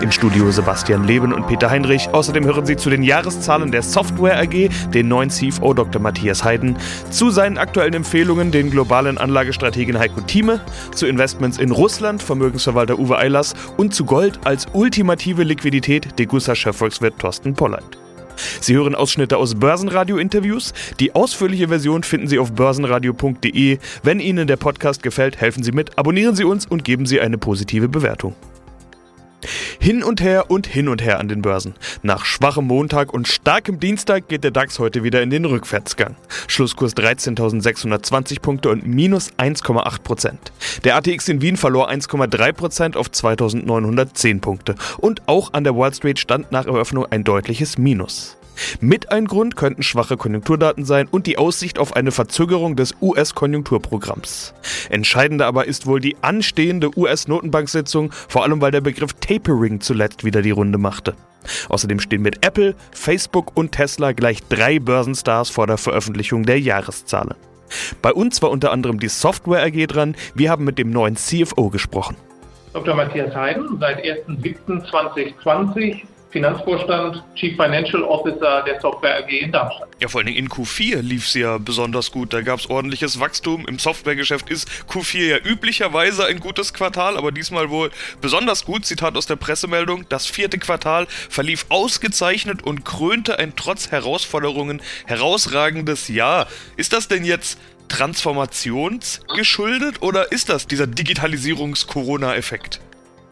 Im Studio Sebastian Leben und Peter Heinrich. Außerdem hören Sie zu den Jahreszahlen der Software AG den neuen CFO Dr. Matthias Heiden, zu seinen aktuellen Empfehlungen den globalen Anlagestrategen Heiko Thieme, zu Investments in Russland Vermögensverwalter Uwe Eilers und zu Gold als ultimative Liquidität Degussa Chefvolkswirt Thorsten Pollard. Sie hören Ausschnitte aus Börsenradio-Interviews. Die ausführliche Version finden Sie auf börsenradio.de. Wenn Ihnen der Podcast gefällt, helfen Sie mit, abonnieren Sie uns und geben Sie eine positive Bewertung. Hin und her und hin und her an den Börsen. Nach schwachem Montag und starkem Dienstag geht der DAX heute wieder in den Rückwärtsgang. Schlusskurs 13.620 Punkte und minus 1,8 Prozent. Der ATX in Wien verlor 1,3 Prozent auf 2.910 Punkte. Und auch an der Wall Street stand nach Eröffnung ein deutliches Minus. Mit ein Grund könnten schwache Konjunkturdaten sein und die Aussicht auf eine Verzögerung des US-Konjunkturprogramms. Entscheidender aber ist wohl die anstehende US-Notenbank-Sitzung, vor allem weil der Begriff Tapering zuletzt wieder die Runde machte. Außerdem stehen mit Apple, Facebook und Tesla gleich drei Börsenstars vor der Veröffentlichung der Jahreszahlen. Bei uns war unter anderem die Software AG dran. Wir haben mit dem neuen CFO gesprochen. Dr. Matthias Heiden, seit 1.7.2020 Finanzvorstand, Chief Financial Officer der Software AG in Darmstadt. Ja, vor allem in Q4 lief es ja besonders gut. Da gab es ordentliches Wachstum. Im Softwaregeschäft ist Q4 ja üblicherweise ein gutes Quartal, aber diesmal wohl besonders gut. Zitat aus der Pressemeldung. Das vierte Quartal verlief ausgezeichnet und krönte ein trotz Herausforderungen herausragendes Jahr. Ist das denn jetzt transformationsgeschuldet oder ist das dieser Digitalisierungs-Corona-Effekt?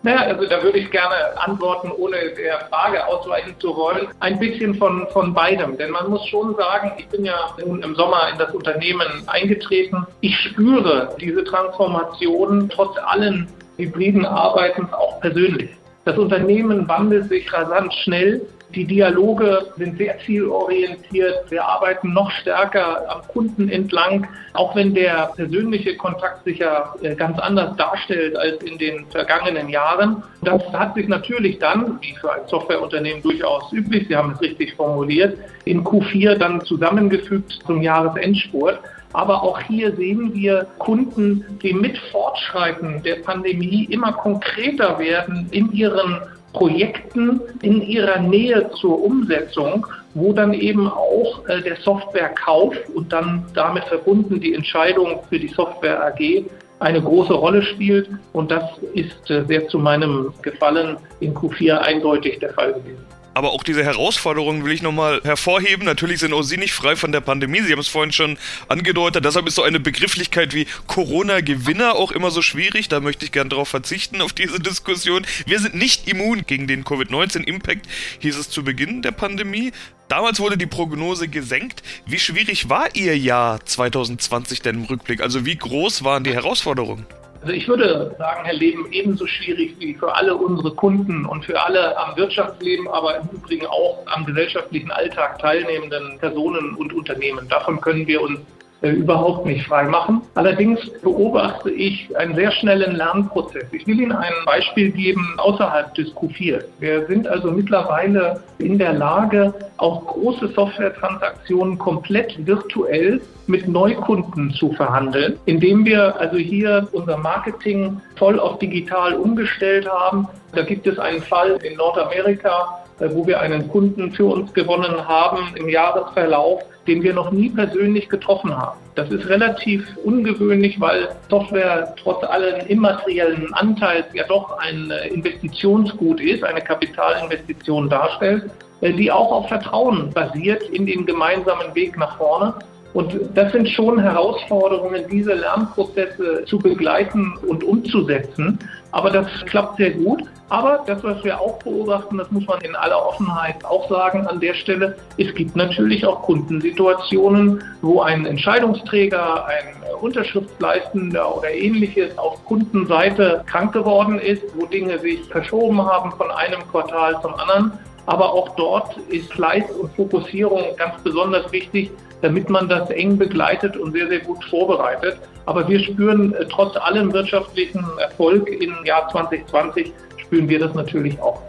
Naja, also da würde ich gerne antworten, ohne der Frage ausweichen zu wollen. Ein bisschen von, von beidem. Denn man muss schon sagen, ich bin ja nun im Sommer in das Unternehmen eingetreten. Ich spüre diese Transformation trotz allen hybriden Arbeitens auch persönlich. Das Unternehmen wandelt sich rasant schnell. Die Dialoge sind sehr zielorientiert. Wir arbeiten noch stärker am Kunden entlang, auch wenn der persönliche Kontakt sich ja äh, ganz anders darstellt als in den vergangenen Jahren. Das hat sich natürlich dann, wie für ein Softwareunternehmen durchaus üblich, Sie haben es richtig formuliert, in Q4 dann zusammengefügt zum Jahresendspurt. Aber auch hier sehen wir Kunden, die mit Fortschreiten der Pandemie immer konkreter werden in ihren Projekten in ihrer Nähe zur Umsetzung, wo dann eben auch äh, der Softwarekauf und dann damit verbunden die Entscheidung für die Software AG eine große Rolle spielt. Und das ist äh, sehr zu meinem Gefallen in Q4 eindeutig der Fall gewesen. Aber auch diese Herausforderungen will ich nochmal hervorheben. Natürlich sind auch Sie nicht frei von der Pandemie. Sie haben es vorhin schon angedeutet. Deshalb ist so eine Begrifflichkeit wie Corona-Gewinner auch immer so schwierig. Da möchte ich gern darauf verzichten, auf diese Diskussion. Wir sind nicht immun gegen den Covid-19-Impact, hieß es zu Beginn der Pandemie. Damals wurde die Prognose gesenkt. Wie schwierig war Ihr Jahr 2020 denn im Rückblick? Also wie groß waren die Herausforderungen? Also ich würde sagen, Herr Leben, ebenso schwierig wie für alle unsere Kunden und für alle am Wirtschaftsleben, aber im Übrigen auch am gesellschaftlichen Alltag teilnehmenden Personen und Unternehmen. Davon können wir uns überhaupt nicht frei machen. Allerdings beobachte ich einen sehr schnellen Lernprozess. Ich will Ihnen ein Beispiel geben außerhalb des Q4. Wir sind also mittlerweile in der Lage, auch große Softwaretransaktionen komplett virtuell mit Neukunden zu verhandeln, indem wir also hier unser Marketing voll auf digital umgestellt haben. Da gibt es einen Fall in Nordamerika, äh, wo wir einen Kunden für uns gewonnen haben im Jahresverlauf, den wir noch nie persönlich getroffen haben. Das ist relativ ungewöhnlich, weil Software trotz allen immateriellen Anteils ja doch ein äh, Investitionsgut ist, eine Kapitalinvestition darstellt, äh, die auch auf Vertrauen basiert in den gemeinsamen Weg nach vorne. Und das sind schon Herausforderungen, diese Lernprozesse zu begleiten und umzusetzen. Aber das klappt sehr gut. Aber das, was wir auch beobachten, das muss man in aller Offenheit auch sagen an der Stelle, es gibt natürlich auch Kundensituationen, wo ein Entscheidungsträger, ein Unterschriftsleistender oder ähnliches auf Kundenseite krank geworden ist, wo Dinge sich verschoben haben von einem Quartal zum anderen. Aber auch dort ist Fleiß und Fokussierung ganz besonders wichtig, damit man das eng begleitet und sehr, sehr gut vorbereitet. Aber wir spüren äh, trotz allem wirtschaftlichen Erfolg im Jahr 2020, spüren wir das natürlich auch.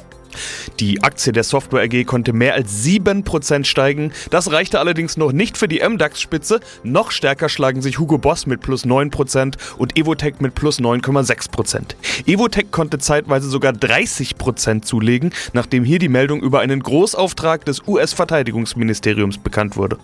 Die Aktie der Software AG konnte mehr als 7% steigen. Das reichte allerdings noch nicht für die MDAX-Spitze. Noch stärker schlagen sich Hugo Boss mit plus 9% und Evotech mit plus 9,6%. Evotech konnte zeitweise sogar 30% zulegen, nachdem hier die Meldung über einen Großauftrag des US-Verteidigungsministeriums bekannt wurde.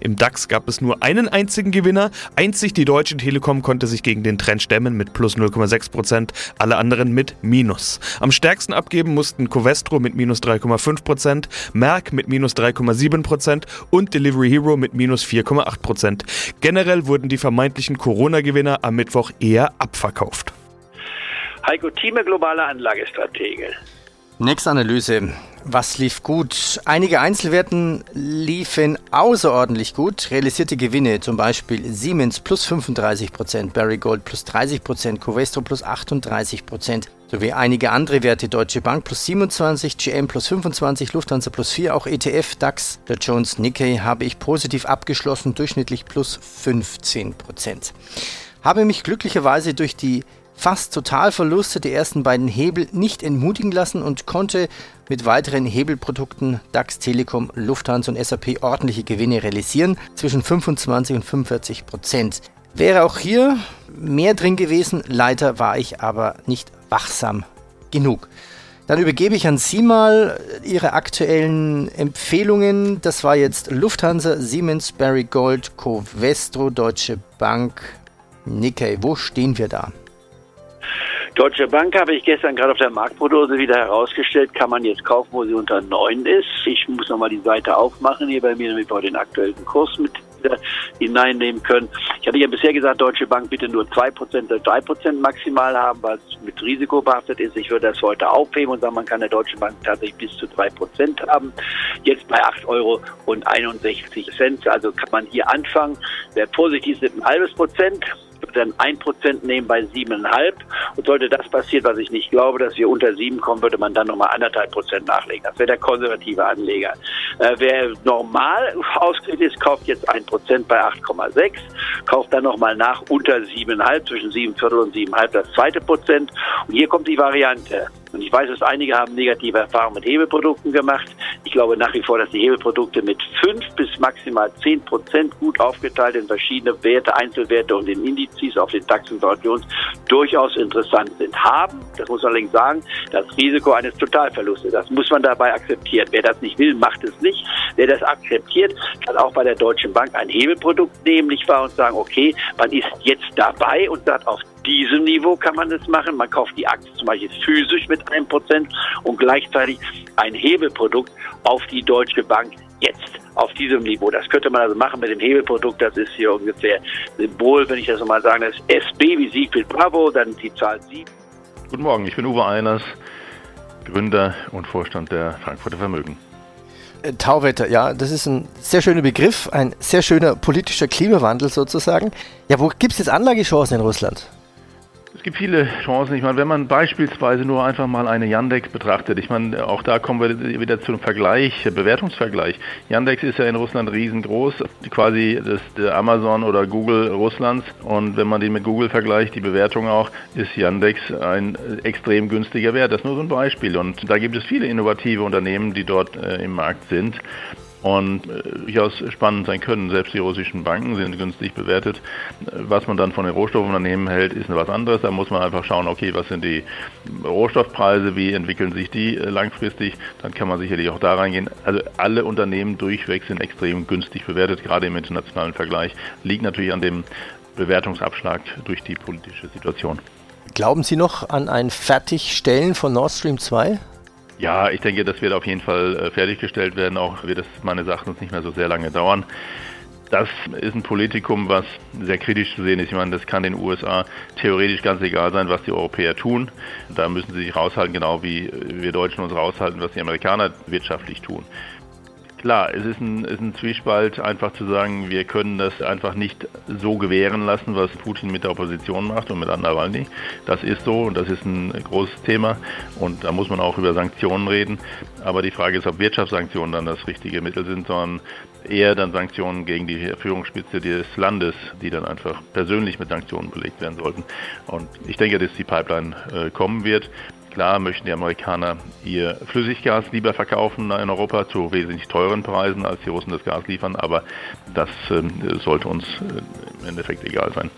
Im DAX gab es nur einen einzigen Gewinner. Einzig die Deutsche Telekom konnte sich gegen den Trend stemmen mit plus 0,6%, alle anderen mit Minus. Am stärksten abgeben mussten Covestro mit minus 3,5%, Merck mit minus 3,7% und Delivery Hero mit minus 4,8%. Generell wurden die vermeintlichen Corona-Gewinner am Mittwoch eher abverkauft. Heiko Thieme, globale Anlagestratege. Nächste Analyse. Was lief gut? Einige Einzelwerten liefen außerordentlich gut. Realisierte Gewinne, zum Beispiel Siemens plus 35%, Barry Gold plus 30%, Covestro plus 38%, sowie einige andere Werte, Deutsche Bank plus 27, GM plus 25, Lufthansa plus 4, auch ETF, DAX, der Jones Nikkei habe ich positiv abgeschlossen, durchschnittlich plus 15%. Habe mich glücklicherweise durch die fast Totalverluste der ersten beiden Hebel nicht entmutigen lassen und konnte mit weiteren Hebelprodukten DAX, Telekom, Lufthansa und SAP ordentliche Gewinne realisieren, zwischen 25 und 45 Prozent. Wäre auch hier mehr drin gewesen, leider war ich aber nicht wachsam genug. Dann übergebe ich an Sie mal Ihre aktuellen Empfehlungen. Das war jetzt Lufthansa, Siemens, Barry Gold, Covestro, Deutsche Bank, Nikkei. Wo stehen wir da? Deutsche Bank habe ich gestern gerade auf der Marktprognose wieder herausgestellt, kann man jetzt kaufen, wo sie unter 9 ist. Ich muss nochmal die Seite aufmachen hier bei mir, damit wir den aktuellen Kurs mit hineinnehmen können. Ich hatte ja bisher gesagt, Deutsche Bank bitte nur 2% oder 3% maximal haben, weil es mit Risiko behaftet ist. Ich würde das heute aufheben und sagen, man kann der Deutsche Bank tatsächlich bis zu 3% haben. Jetzt bei 8 Euro und 61 Cent. Also kann man hier anfangen. Wer vorsichtig ist, ein halbes Prozent dann ein Prozent nehmen bei siebeneinhalb. Und sollte das passieren, was ich nicht glaube, dass wir unter sieben kommen, würde man dann nochmal anderthalb Prozent nachlegen. Das wäre der konservative Anleger. Äh, wer normal ausgerichtet ist, kauft jetzt ein Prozent bei 8,6, kauft dann nochmal nach unter siebeneinhalb, zwischen sieben Viertel und siebeneinhalb das zweite Prozent. Und hier kommt die Variante. Und ich weiß, dass einige haben negative Erfahrungen mit Hebelprodukten gemacht. Ich glaube nach wie vor, dass die Hebelprodukte mit fünf bis maximal zehn Prozent gut aufgeteilt in verschiedene Werte, Einzelwerte und in Indizes auf den DAX und Jones durchaus interessant sind. Haben, das muss man allerdings sagen, das Risiko eines Totalverlustes. Das muss man dabei akzeptieren. Wer das nicht will, macht es nicht. Wer das akzeptiert, kann auch bei der Deutschen Bank ein Hebelprodukt nehmen, nicht wahr, und sagen, okay, man ist jetzt dabei und sagt, auf diesem Niveau kann man es machen. Man kauft die Aktie zum Beispiel physisch mit einem Prozent und gleichzeitig ein Hebelprodukt auf die Deutsche Bank jetzt auf diesem Niveau. Das könnte man also machen mit dem Hebelprodukt. Das ist hier ungefähr Symbol, wenn ich das mal sagen, das ist SB wie Siegfried Bravo, dann die Zahl 7. Guten Morgen, ich bin Uwe Einers, Gründer und Vorstand der Frankfurter Vermögen. Äh, Tauwetter, ja, das ist ein sehr schöner Begriff, ein sehr schöner politischer Klimawandel sozusagen. Ja, wo gibt es jetzt Anlagechancen in Russland? Gibt viele Chancen. Ich meine, wenn man beispielsweise nur einfach mal eine Yandex betrachtet, ich meine, auch da kommen wir wieder zum Vergleich, Bewertungsvergleich. Yandex ist ja in Russland riesengroß, quasi das Amazon oder Google Russlands. Und wenn man den mit Google vergleicht, die Bewertung auch, ist Yandex ein extrem günstiger Wert. Das ist nur so ein Beispiel. Und da gibt es viele innovative Unternehmen, die dort äh, im Markt sind und äh, durchaus spannend sein können. Selbst die russischen Banken sind günstig bewertet. Was man dann von den Rohstoffunternehmen hält, ist was anderes. Da muss man einfach schauen, okay, was sind die Rohstoffpreise, wie entwickeln sich die äh, langfristig. Dann kann man sicherlich auch da reingehen. Also alle Unternehmen durchweg sind extrem günstig bewertet, gerade im internationalen Vergleich. Liegt natürlich an dem Bewertungsabschlag durch die politische Situation. Glauben Sie noch an ein Fertigstellen von Nord Stream 2? Ja, ich denke, das wird auf jeden Fall äh, fertiggestellt werden, auch wird es meines Erachtens nicht mehr so sehr lange dauern. Das ist ein Politikum, was sehr kritisch zu sehen ist. Ich meine, das kann den USA theoretisch ganz egal sein, was die Europäer tun. Da müssen sie sich raushalten, genau wie wir Deutschen uns raushalten, was die Amerikaner wirtschaftlich tun Klar, es ist ein, ist ein Zwiespalt, einfach zu sagen, wir können das einfach nicht so gewähren lassen, was Putin mit der Opposition macht und mit Nawalny. Das ist so und das ist ein großes Thema und da muss man auch über Sanktionen reden. Aber die Frage ist, ob Wirtschaftssanktionen dann das richtige Mittel sind, sondern eher dann Sanktionen gegen die Führungsspitze des Landes, die dann einfach persönlich mit Sanktionen belegt werden sollten. Und ich denke, dass die Pipeline äh, kommen wird. Klar möchten die Amerikaner ihr Flüssiggas lieber verkaufen in Europa zu wesentlich teuren Preisen, als die Russen das Gas liefern, aber das äh, sollte uns äh, im Endeffekt egal sein.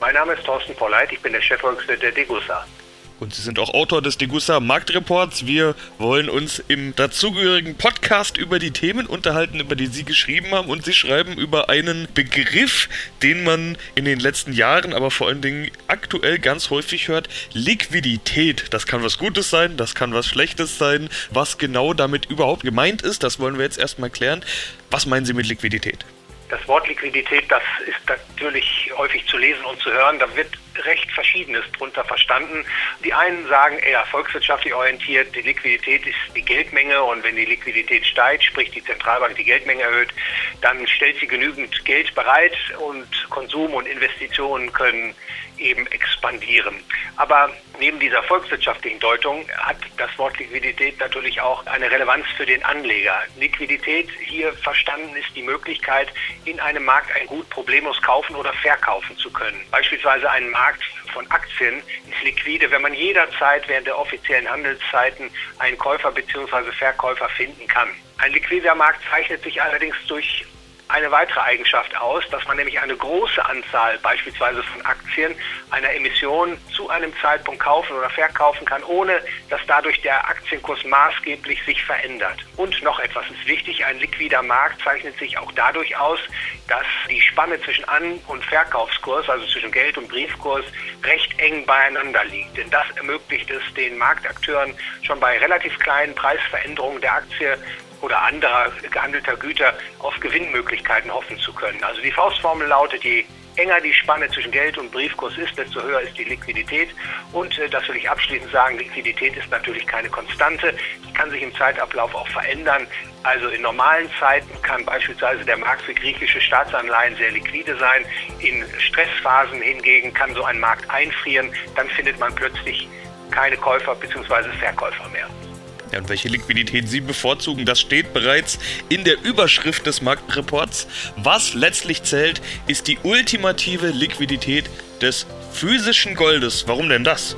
Mein Name ist Thorsten Polleit, ich bin der Chefvolkswirt der Degussa. Und Sie sind auch Autor des Degussa Marktreports. Wir wollen uns im dazugehörigen Podcast über die Themen unterhalten, über die Sie geschrieben haben. Und Sie schreiben über einen Begriff, den man in den letzten Jahren, aber vor allen Dingen aktuell ganz häufig hört. Liquidität. Das kann was Gutes sein, das kann was Schlechtes sein. Was genau damit überhaupt gemeint ist, das wollen wir jetzt erstmal klären. Was meinen Sie mit Liquidität? Das Wort Liquidität, das ist natürlich häufig zu lesen und zu hören. Da wird recht Verschiedenes drunter verstanden. Die einen sagen eher volkswirtschaftlich orientiert, die Liquidität ist die Geldmenge und wenn die Liquidität steigt, sprich die Zentralbank die Geldmenge erhöht, dann stellt sie genügend Geld bereit und Konsum und Investitionen können eben expandieren. Aber neben dieser volkswirtschaftlichen Deutung hat das Wort Liquidität natürlich auch eine Relevanz für den Anleger. Liquidität hier verstanden ist die Möglichkeit, in einem Markt ein Gut problemlos kaufen oder verkaufen zu können. Beispielsweise ein Markt von Aktien ist liquide, wenn man jederzeit während der offiziellen Handelszeiten einen Käufer bzw. Verkäufer finden kann. Ein liquider Markt zeichnet sich allerdings durch eine weitere Eigenschaft aus, dass man nämlich eine große Anzahl beispielsweise von Aktien einer Emission zu einem Zeitpunkt kaufen oder verkaufen kann, ohne dass dadurch der Aktienkurs maßgeblich sich verändert. Und noch etwas ist wichtig, ein liquider Markt zeichnet sich auch dadurch aus, dass die Spanne zwischen An- und Verkaufskurs, also zwischen Geld- und Briefkurs, recht eng beieinander liegt. Denn das ermöglicht es den Marktakteuren schon bei relativ kleinen Preisveränderungen der Aktie oder anderer gehandelter Güter auf Gewinnmöglichkeiten hoffen zu können. Also die Faustformel lautet, je enger die Spanne zwischen Geld und Briefkurs ist, desto höher ist die Liquidität. Und äh, das will ich abschließend sagen, Liquidität ist natürlich keine Konstante. Die kann sich im Zeitablauf auch verändern. Also in normalen Zeiten kann beispielsweise der Markt für griechische Staatsanleihen sehr liquide sein. In Stressphasen hingegen kann so ein Markt einfrieren. Dann findet man plötzlich keine Käufer bzw. Verkäufer mehr. Ja, und welche Liquidität Sie bevorzugen, das steht bereits in der Überschrift des Marktreports. Was letztlich zählt, ist die ultimative Liquidität des physischen Goldes. Warum denn das?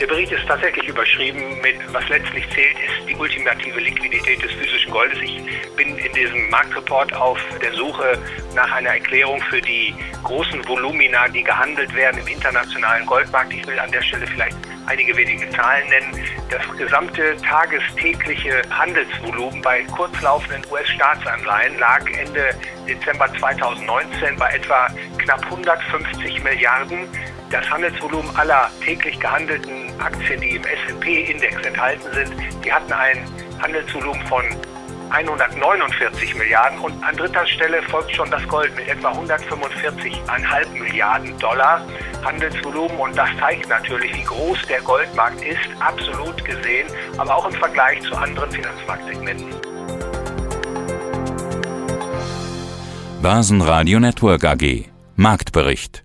Der Bericht ist tatsächlich überschrieben mit, was letztlich zählt, ist die ultimative Liquidität des physischen Goldes. Ich bin in diesem Marktreport auf der Suche nach einer Erklärung für die großen Volumina, die gehandelt werden im internationalen Goldmarkt. Ich will an der Stelle vielleicht einige wenige Zahlen nennen. Das gesamte tagestägliche Handelsvolumen bei kurzlaufenden US-Staatsanleihen lag Ende Dezember 2019 bei etwa knapp 150 Milliarden. Das Handelsvolumen aller täglich gehandelten Aktien, die im S&P-Index enthalten sind, die hatten ein Handelsvolumen von 149 Milliarden. Und an dritter Stelle folgt schon das Gold mit etwa 145,5 Milliarden Dollar Handelsvolumen. Und das zeigt natürlich, wie groß der Goldmarkt ist, absolut gesehen, aber auch im Vergleich zu anderen Finanzmarktsegmenten. Börsenradio Network AG Marktbericht